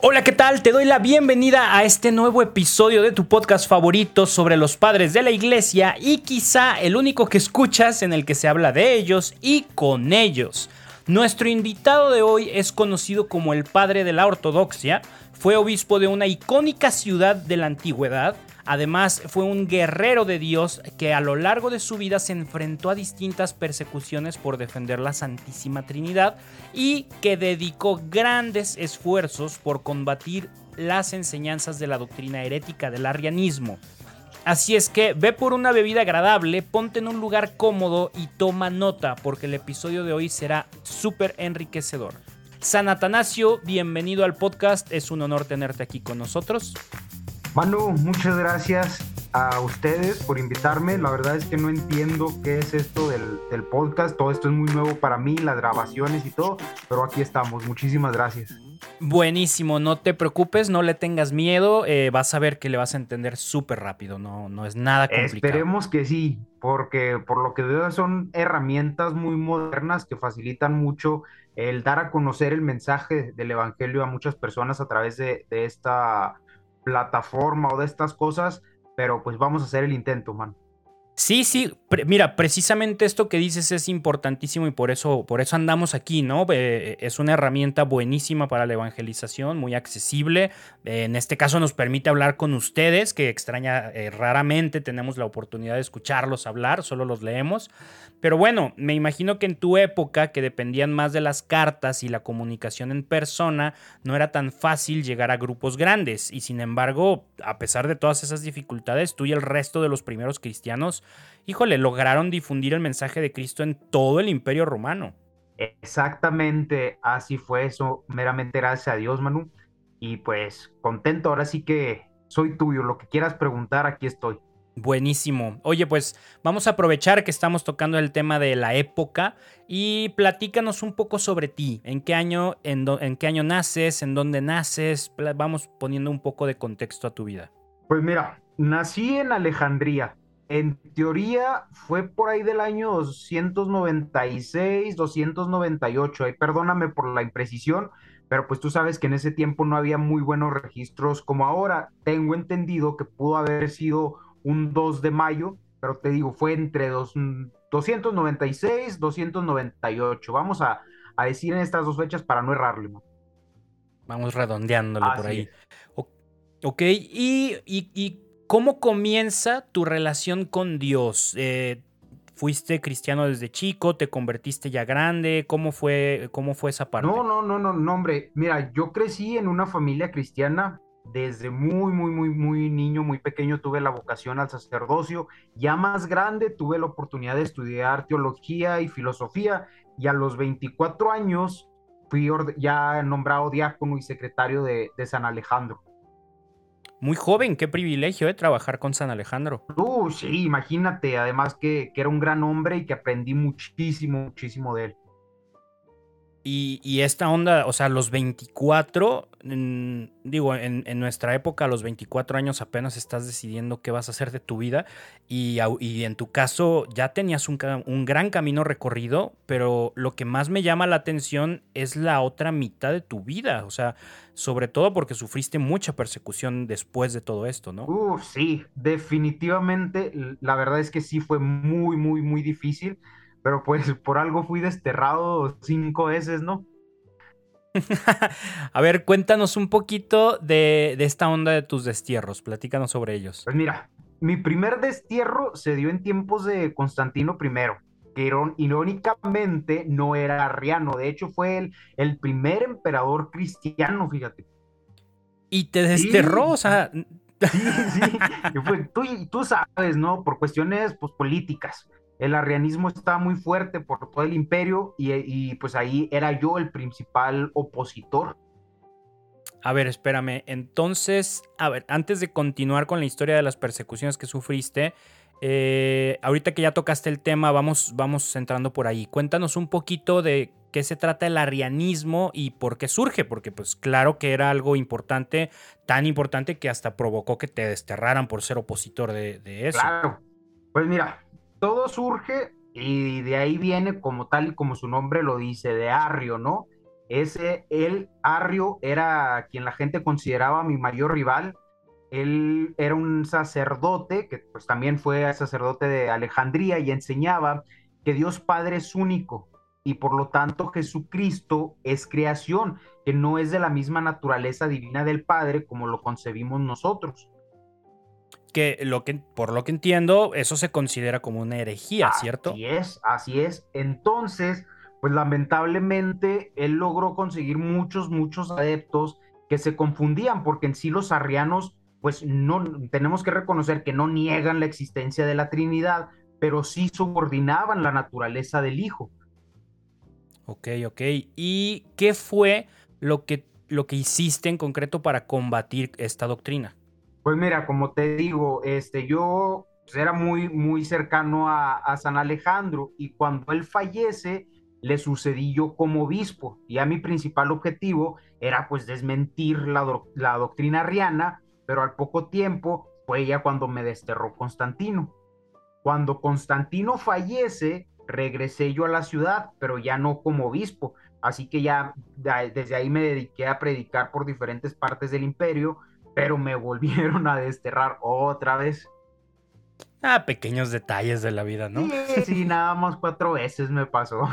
Hola, ¿qué tal? Te doy la bienvenida a este nuevo episodio de tu podcast favorito sobre los padres de la iglesia y quizá el único que escuchas en el que se habla de ellos y con ellos. Nuestro invitado de hoy es conocido como el padre de la ortodoxia, fue obispo de una icónica ciudad de la antigüedad, Además, fue un guerrero de Dios que a lo largo de su vida se enfrentó a distintas persecuciones por defender la Santísima Trinidad y que dedicó grandes esfuerzos por combatir las enseñanzas de la doctrina herética del arrianismo. Así es que ve por una bebida agradable, ponte en un lugar cómodo y toma nota porque el episodio de hoy será súper enriquecedor. San Atanasio, bienvenido al podcast, es un honor tenerte aquí con nosotros. Manu, muchas gracias a ustedes por invitarme. La verdad es que no entiendo qué es esto del, podcast. Todo esto es muy nuevo para mí, las grabaciones y todo, pero aquí estamos. Muchísimas gracias. Buenísimo, no te preocupes, no le tengas miedo, eh, vas a ver que le vas a entender súper rápido, no, no es nada complicado. Esperemos que sí, porque por lo que veo son herramientas muy modernas que facilitan mucho el dar a conocer el mensaje del Evangelio a muchas personas a través de, de esta plataforma o de estas cosas, pero pues vamos a hacer el intento, man. Sí, sí, mira, precisamente esto que dices es importantísimo y por eso, por eso andamos aquí, ¿no? es una herramienta buenísima para la evangelización, muy accesible. en este caso nos permite hablar con ustedes, que extraña, eh, raramente tenemos la oportunidad de escucharlos hablar, solo los leemos. Pero bueno, me imagino que en tu época, que dependían más de las cartas y la comunicación en persona, no era tan fácil llegar a grupos grandes. Y sin embargo, a pesar de todas esas dificultades, tú y el resto de los primeros cristianos, híjole, lograron difundir el mensaje de Cristo en todo el imperio romano. Exactamente, así fue eso, meramente gracias a Dios, Manu. Y pues contento, ahora sí que soy tuyo, lo que quieras preguntar, aquí estoy. Buenísimo. Oye, pues vamos a aprovechar que estamos tocando el tema de la época y platícanos un poco sobre ti. ¿En qué año, en, qué año naces? ¿En dónde naces? Vamos poniendo un poco de contexto a tu vida. Pues mira, nací en Alejandría. En teoría fue por ahí del año 296, 298. Ay, perdóname por la imprecisión, pero pues tú sabes que en ese tiempo no había muy buenos registros como ahora. Tengo entendido que pudo haber sido un 2 de mayo, pero te digo, fue entre dos, 296, 298. Vamos a, decir en estas dos fechas para no errarle. Vamos redondeándolo por ahí. ok, ¿Y, y, cómo comienza tu relación con Dios? Eh, ¿Fuiste cristiano desde chico? ¿Te convertiste ya grande? ¿Cómo fue, cómo fue esa parte? No, no, no, no, no, hombre. Mira, yo crecí en una familia cristiana desde muy, muy, muy, muy niño, muy pequeño, tuve la vocación al sacerdocio. Ya más grande, tuve la oportunidad de estudiar teología y filosofía. Y a los 24 años fui ya nombrado diácono y secretario de, San Alejandro. Muy joven, qué privilegio, ¿eh? Trabajar con San Alejandro. Uh, sí, imagínate, además que, que era un gran hombre y que aprendí muchísimo, muchísimo de él. Y, esta onda, o sea, los 24, digo, en, nuestra época, a los 24 años apenas estás decidiendo qué vas a hacer de tu vida y, en tu caso ya tenías un, un, gran camino recorrido, pero lo que más me llama la atención es la otra mitad de tu vida, o sea, sobre todo porque sufriste mucha persecución después de todo esto, ¿no? Uf, sí, definitivamente, la verdad es que sí fue muy, muy, muy difícil pero pues por algo fui desterrado cinco veces, ¿no? a ver, cuéntanos un poquito de, esta onda de tus destierros, platícanos sobre ellos. Pues mira, mi primer destierro se dio en tiempos de Constantino I, que irónicamente no era arriano, de hecho fue el, el primer emperador cristiano, fíjate. Y te desterró, o sea... Sí, sí, tú, tú sabes, ¿no? Por cuestiones pues, políticas el arrianismo estaba muy fuerte por todo el imperio y, pues ahí era yo el principal opositor. A ver, espérame. Entonces, a ver, antes de continuar con la historia de las persecuciones que sufriste, eh, ahorita que ya tocaste el tema, vamos, vamos entrando por ahí. Cuéntanos un poquito de qué se trata el arrianismo y por qué surge, porque pues claro que era algo importante, tan importante que hasta provocó que te desterraran por ser opositor de, de eso. Claro. Pues mira, todo surge y de ahí viene como tal y como su nombre lo dice, de Arrio, ¿no? Ese, él, Arrio, era quien la gente consideraba mi mayor rival. Él era un sacerdote, que pues también fue sacerdote de Alejandría y enseñaba que Dios Padre es único y por lo tanto Jesucristo es creación, que no es de la misma naturaleza divina del Padre como lo concebimos nosotros. Que, lo que por lo que entiendo, eso se considera como una herejía, ¿cierto? Así es, así es. Entonces, pues lamentablemente él logró conseguir muchos, muchos adeptos que se confundían, porque en sí los arrianos, pues no, tenemos que reconocer que no niegan la existencia de la Trinidad, pero sí subordinaban la naturaleza del Hijo. Ok, ok. ¿Y qué fue lo que, lo que hiciste en concreto para combatir esta doctrina? Pues mira, como te digo, este, yo pues, era muy, muy cercano a, San Alejandro y cuando él fallece, le sucedí yo como obispo. Y a mi principal objetivo era pues desmentir la, la doctrina arriana, pero al poco tiempo fue ya cuando me desterró Constantino. Cuando Constantino fallece, regresé yo a la ciudad, pero ya no como obispo. Así que ya desde ahí me dediqué a predicar por diferentes partes del imperio, pero me volvieron a desterrar otra vez. Ah, pequeños detalles de la vida, ¿no? Sí, nada más cuatro veces me pasó.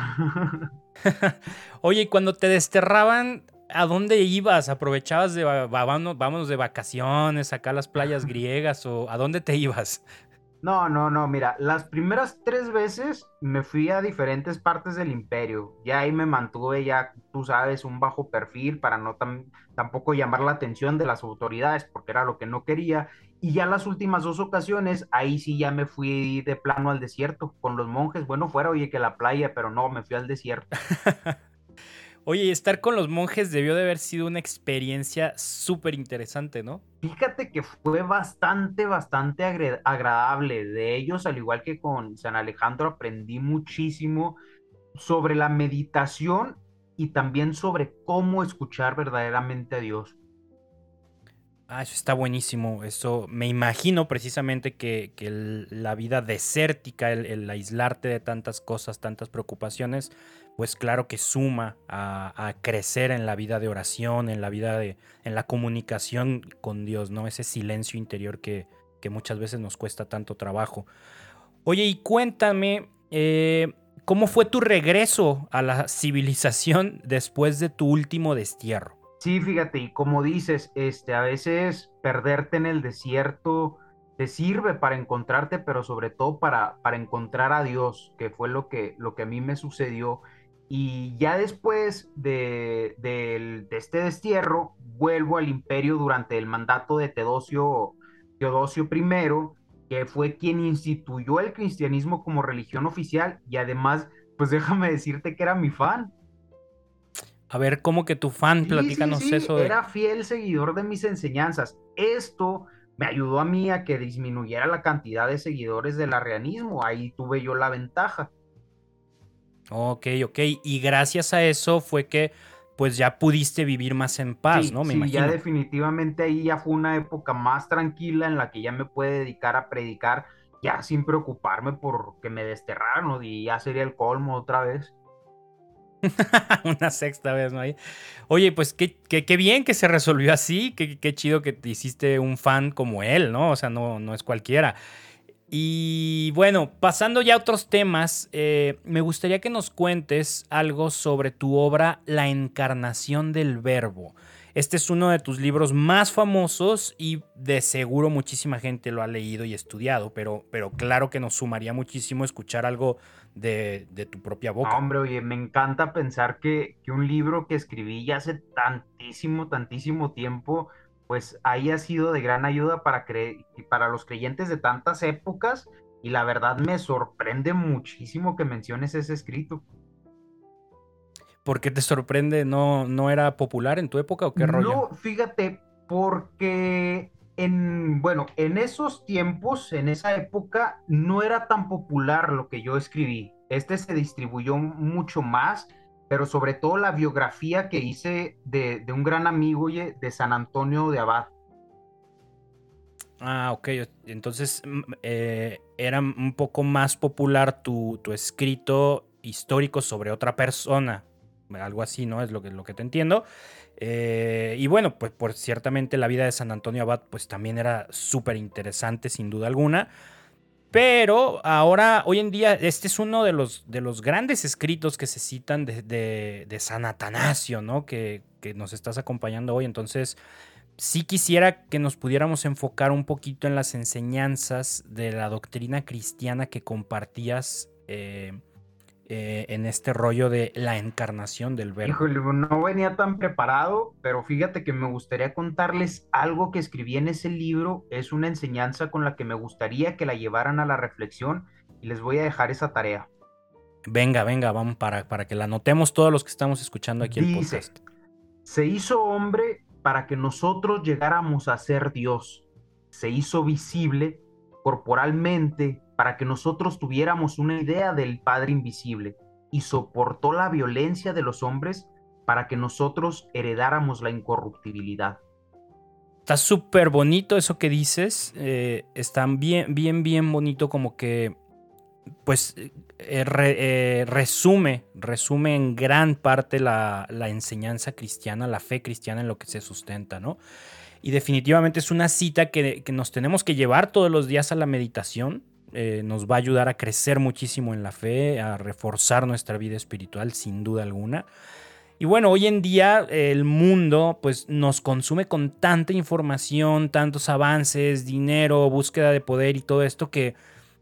Oye, y cuando te desterraban, ¿a dónde ibas? ¿Aprovechabas de vámonos, de vacaciones, acá a las playas griegas o a dónde te ibas? No, no, no, mira, las primeras tres veces me fui a diferentes partes del imperio. Ya ahí me mantuve, ya tú sabes, un bajo perfil para no tampoco llamar la atención de las autoridades, porque era lo que no quería. Y ya las últimas dos ocasiones, ahí sí ya me fui de plano al desierto con los monjes. Bueno, fuera, oye, que la playa, pero no, me fui al desierto. Oye, estar con los monjes debió de haber sido una experiencia súper interesante, ¿no? Fíjate que fue bastante, bastante agradable. De ellos, al igual que con San Alejandro, aprendí muchísimo sobre la meditación y también sobre cómo escuchar verdaderamente a Dios. Ah, eso está buenísimo. Eso me imagino precisamente que, la vida desértica, el, aislarte de tantas cosas, tantas preocupaciones, pues claro que suma a, crecer en la vida de oración, en la vida de, en la comunicación con Dios, ¿no? Ese silencio interior que, muchas veces nos cuesta tanto trabajo. Oye, y cuéntame, eh, ¿cómo fue tu regreso a la civilización después de tu último destierro? Sí, fíjate, y como dices, este, a veces perderte en el desierto te sirve para encontrarte, pero sobre todo para, para encontrar a Dios, que fue lo que, lo que a mí me sucedió y ya después de, este destierro, vuelvo al imperio durante el mandato de Teodosio, Teodosio I, que fue quien instituyó el cristianismo como religión oficial y además, pues déjame decirte que era mi fan. A ver, ¿cómo que tu fan? Platícanos eso. Era fiel seguidor de mis enseñanzas. Esto me ayudó a mí a que disminuyera la cantidad de seguidores del arrianismo. Ahí tuve yo la ventaja. Ok, ok. Y gracias a eso fue que pues ya pudiste vivir más en paz, ¿no? Me sí, ya definitivamente ahí ya fue una época más tranquila en la que ya me puede dedicar a predicar ya sin preocuparme por que me desterraron y ya sería el colmo otra vez. una sexta vez, ¿no? Oye, pues qué, qué, bien que se resolvió así, qué, qué, chido que te hiciste un fan como él, ¿no? O sea, no, no es cualquiera. Y bueno, pasando ya a otros temas, eh, me gustaría que nos cuentes algo sobre tu obra La encarnación del verbo. Este es uno de tus libros más famosos y de seguro muchísima gente lo ha leído y estudiado, pero, pero claro que nos sumaría muchísimo escuchar algo de, tu propia boca. hombre, oye, me encanta pensar que, que un libro que escribí ya hace tantísimo, tantísimo tiempo, pues haya sido de gran ayuda para, para los creyentes de tantas épocas y la verdad me sorprende muchísimo que menciones ese escrito. ¿Por qué te sorprende? ¿No, ¿No era popular en tu época o qué rollo? No, fíjate, porque en, bueno, en esos tiempos, en esa época, no era tan popular lo que yo escribí. Este se distribuyó mucho más pero sobre todo la biografía que hice de, un gran amigo de San Antonio de Abad. Ah, ok. Entonces mm, eh, era un poco más popular tu, tu, escrito histórico sobre otra persona. algo así, ¿no? Es lo que, lo que te entiendo. Eh, y bueno, pues por ciertamente la vida de San Antonio Abad pues también era súper interesante sin duda alguna. Pero ahora, hoy en día, este es uno de los, de los grandes escritos que se citan de, San Atanasio, ¿no? Que, que, nos estás acompañando hoy. Entonces, sí quisiera que nos pudiéramos enfocar un poquito en las enseñanzas de la doctrina cristiana que compartías eh, eh, en este rollo de la encarnación del verbo. Híjole, no venía tan preparado, pero fíjate que me gustaría contarles algo que escribí en ese libro. Es una enseñanza con la que me gustaría que la llevaran a la reflexión y les voy a dejar esa tarea. Venga, venga, vamos para, para que la notemos todos los que estamos escuchando aquí el podcast. Se hizo hombre para que nosotros llegáramos a ser Dios. Se hizo visible corporalmente para que nosotros tuviéramos una idea del Padre Invisible y soportó la violencia de los hombres para que nosotros heredáramos la incorruptibilidad. Está súper bonito eso que dices, eh, está bien, bien, bien bonito como que, pues, eh, eh, resume, resume en gran parte la, enseñanza cristiana, la fe cristiana en lo que se sustenta, ¿no? Y definitivamente es una cita que, nos tenemos que llevar todos los días a la meditación, eh, nos va a ayudar a crecer muchísimo en la fe, a reforzar nuestra vida espiritual, sin duda alguna. Y bueno, hoy en día el mundo pues nos consume con tanta información, tantos avances, dinero, búsqueda de poder y todo esto que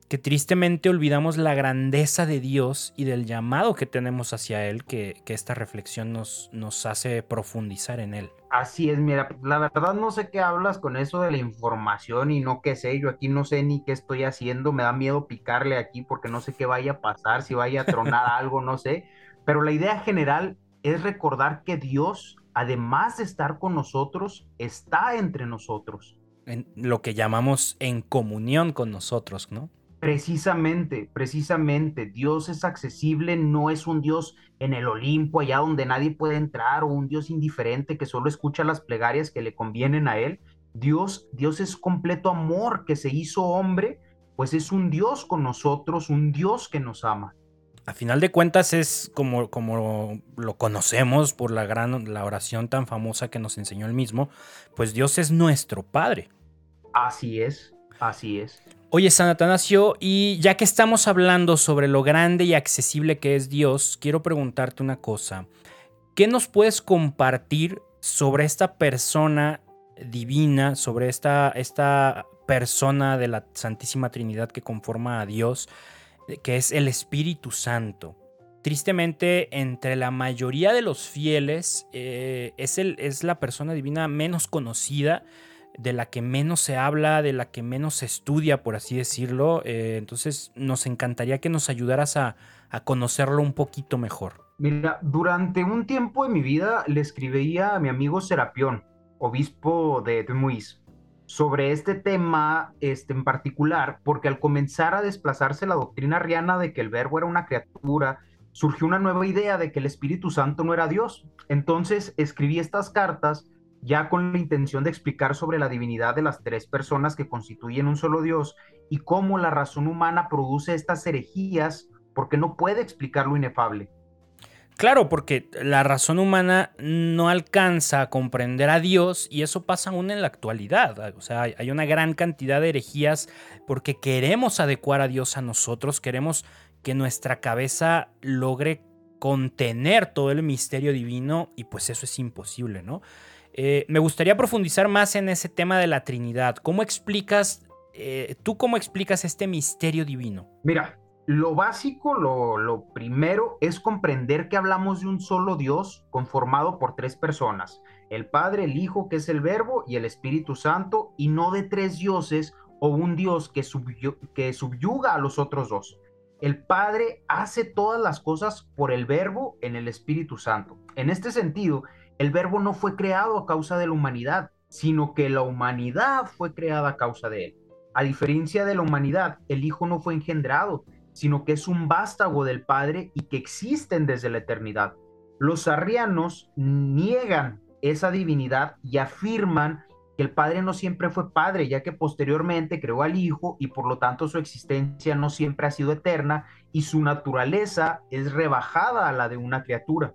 que tristemente olvidamos la grandeza de Dios y del llamado que tenemos hacia Él, que, esta reflexión nos, nos hace profundizar en Él. Así es, mira, la verdad no sé qué hablas con eso de la información y no qué sé, yo aquí no sé ni qué estoy haciendo, me da miedo picarle aquí porque no sé qué vaya a pasar, si vaya a tronar algo, no sé, pero la idea general es recordar que Dios, además de estar con nosotros, está entre nosotros. En lo que llamamos en comunión con nosotros, ¿no? Precisamente, precisamente, Dios es accesible, no es un Dios en el Olimpo, allá donde nadie puede entrar, o un Dios indiferente que solo escucha las plegarias que le convienen a Él. Dios, Dios es completo amor que se hizo hombre, pues es un Dios con nosotros, un Dios que nos ama. A final de cuentas es como, como lo conocemos por la gran la oración tan famosa que nos enseñó él mismo, pues Dios es nuestro Padre. Así es, así es. Oye, San Atanasio, y ya que estamos hablando sobre lo grande y accesible que es Dios, quiero preguntarte una cosa. ¿Qué nos puedes compartir sobre esta persona divina, sobre esta, esta persona de la Santísima Trinidad que conforma a Dios, que es el Espíritu Santo? Tristemente, entre la mayoría de los fieles, eh, es, el, es la persona divina menos conocida de la que menos se habla, de la que menos se estudia, por así decirlo. Eh, entonces nos encantaría que nos ayudaras a, conocerlo un poquito mejor. Mira, durante un tiempo de mi vida le escribía a mi amigo Serapión, obispo de Muis, sobre este tema este, en particular, porque al comenzar a desplazarse la doctrina arriana de que el verbo era una criatura, surgió una nueva idea de que el Espíritu Santo no era Dios. Entonces escribí estas cartas ya con la intención de explicar sobre la divinidad de las tres personas que constituyen un solo Dios y cómo la razón humana produce estas herejías porque no puede explicar lo inefable. Claro, porque la razón humana no alcanza a comprender a Dios y eso pasa aún en la actualidad. O sea, hay una gran cantidad de herejías porque queremos adecuar a Dios a nosotros, queremos que nuestra cabeza logre contener todo el misterio divino y pues eso es imposible, ¿no? Eh, me gustaría profundizar más en ese tema de la Trinidad. ¿Cómo explicas, eh, tú cómo explicas este misterio divino? Mira, lo básico, lo, lo, primero es comprender que hablamos de un solo Dios conformado por tres personas, el Padre, el Hijo, que es el Verbo, y el Espíritu Santo, y no de tres dioses o un Dios que, que subyuga a los otros dos. El Padre hace todas las cosas por el Verbo en el Espíritu Santo. En este sentido, el verbo no fue creado a causa de la humanidad, sino que la humanidad fue creada a causa de él. A diferencia de la humanidad, el Hijo no fue engendrado, sino que es un vástago del Padre y que existen desde la eternidad. Los arrianos niegan esa divinidad y afirman que el Padre no siempre fue Padre, ya que posteriormente creó al Hijo y por lo tanto su existencia no siempre ha sido eterna y su naturaleza es rebajada a la de una criatura.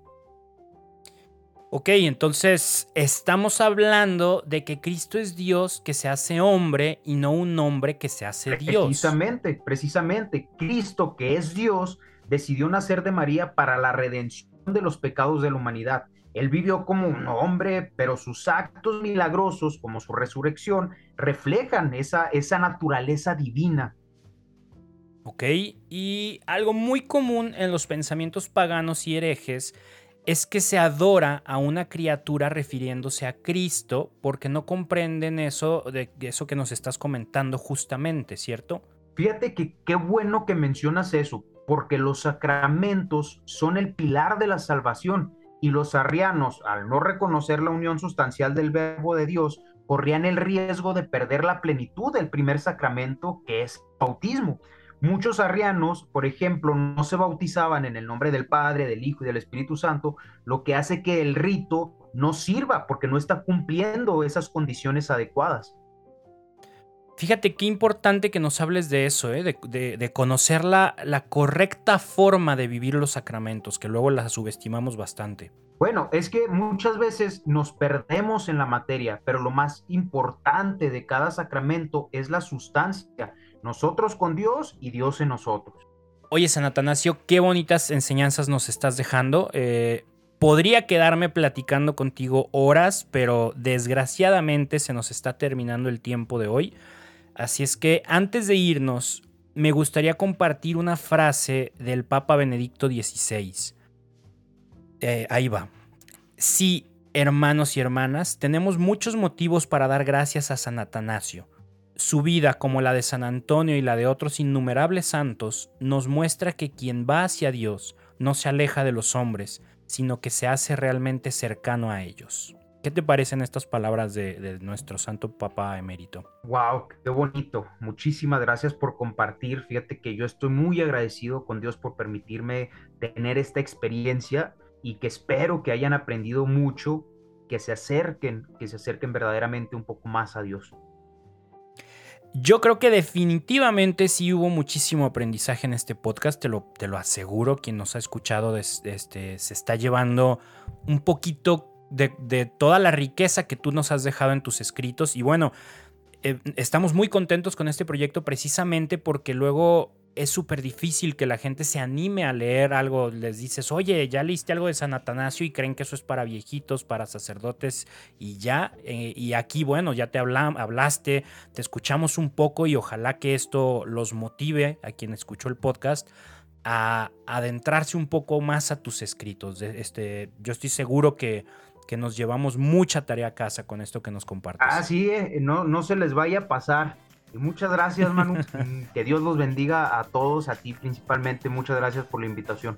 Ok, entonces estamos hablando de que Cristo es Dios que se hace hombre y no un hombre que se hace Dios. Precisamente, precisamente, Cristo que es Dios decidió nacer de María para la redención de los pecados de la humanidad. Él vivió como un hombre, pero sus actos milagrosos, como su resurrección, reflejan esa, esa naturaleza divina. Ok, y algo muy común en los pensamientos paganos y herejes es que se adora a una criatura refiriéndose a Cristo porque no comprenden eso de eso que nos estás comentando justamente, ¿cierto? Fíjate que qué bueno que mencionas eso, porque los sacramentos son el pilar de la salvación y los arrianos, al no reconocer la unión sustancial del verbo de Dios, corrían el riesgo de perder la plenitud del primer sacramento que es bautismo. Muchos arrianos, por ejemplo, no se bautizaban en el nombre del Padre, del Hijo y del Espíritu Santo, lo que hace que el rito no sirva porque no está cumpliendo esas condiciones adecuadas. Fíjate qué importante que nos hables de eso, ¿eh? de, conocer la, la, correcta forma de vivir los sacramentos, que luego las subestimamos bastante. Bueno, es que muchas veces nos perdemos en la materia, pero lo más importante de cada sacramento es la sustancia, nosotros con Dios y Dios en nosotros. Oye, San Atanasio, qué bonitas enseñanzas nos estás dejando. Eh, podría quedarme platicando contigo horas, pero desgraciadamente se nos está terminando el tiempo de hoy. Así es que antes de irnos, me gustaría compartir una frase del Papa Benedicto XVI. Eh, ahí va. Sí, hermanos y hermanas, tenemos muchos motivos para dar gracias a San Atanasio su vida, como la de San Antonio y la de otros innumerables santos, nos muestra que quien va hacia Dios no se aleja de los hombres, sino que se hace realmente cercano a ellos. ¿Qué te parecen estas palabras de, nuestro santo Papa emérito? Wow, qué bonito. Muchísimas gracias por compartir. Fíjate que yo estoy muy agradecido con Dios por permitirme tener esta experiencia y que espero que hayan aprendido mucho, que se acerquen, que se acerquen verdaderamente un poco más a Dios. Yo creo que definitivamente sí hubo muchísimo aprendizaje en este podcast, te lo, te lo aseguro, quien nos ha escuchado este, se está llevando un poquito de, toda la riqueza que tú nos has dejado en tus escritos y bueno, eh, estamos muy contentos con este proyecto precisamente porque luego es súper difícil que la gente se anime a leer algo. Les dices, oye, ya leíste algo de San Atanasio y creen que eso es para viejitos, para sacerdotes y ya. Eh, y aquí, bueno, ya te hablaste, te escuchamos un poco y ojalá que esto los motive a quien escuchó el podcast a adentrarse un poco más a tus escritos. Este, yo estoy seguro que, que nos llevamos mucha tarea a casa con esto que nos compartes. Ah, sí, eh, no, no se les vaya a pasar muchas gracias, Manu. que Dios los bendiga a todos, a ti principalmente. Muchas gracias por la invitación.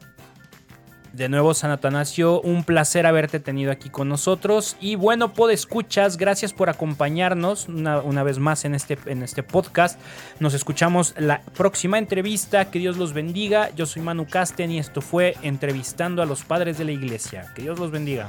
De nuevo, San Atanasio, un placer haberte tenido aquí con nosotros. Y bueno, escuchas, gracias por acompañarnos una, vez más en este, en este podcast. Nos escuchamos la próxima entrevista. Que Dios los bendiga. Yo soy Manu Casten y esto fue Entrevistando a los Padres de la Iglesia. Que Dios los bendiga.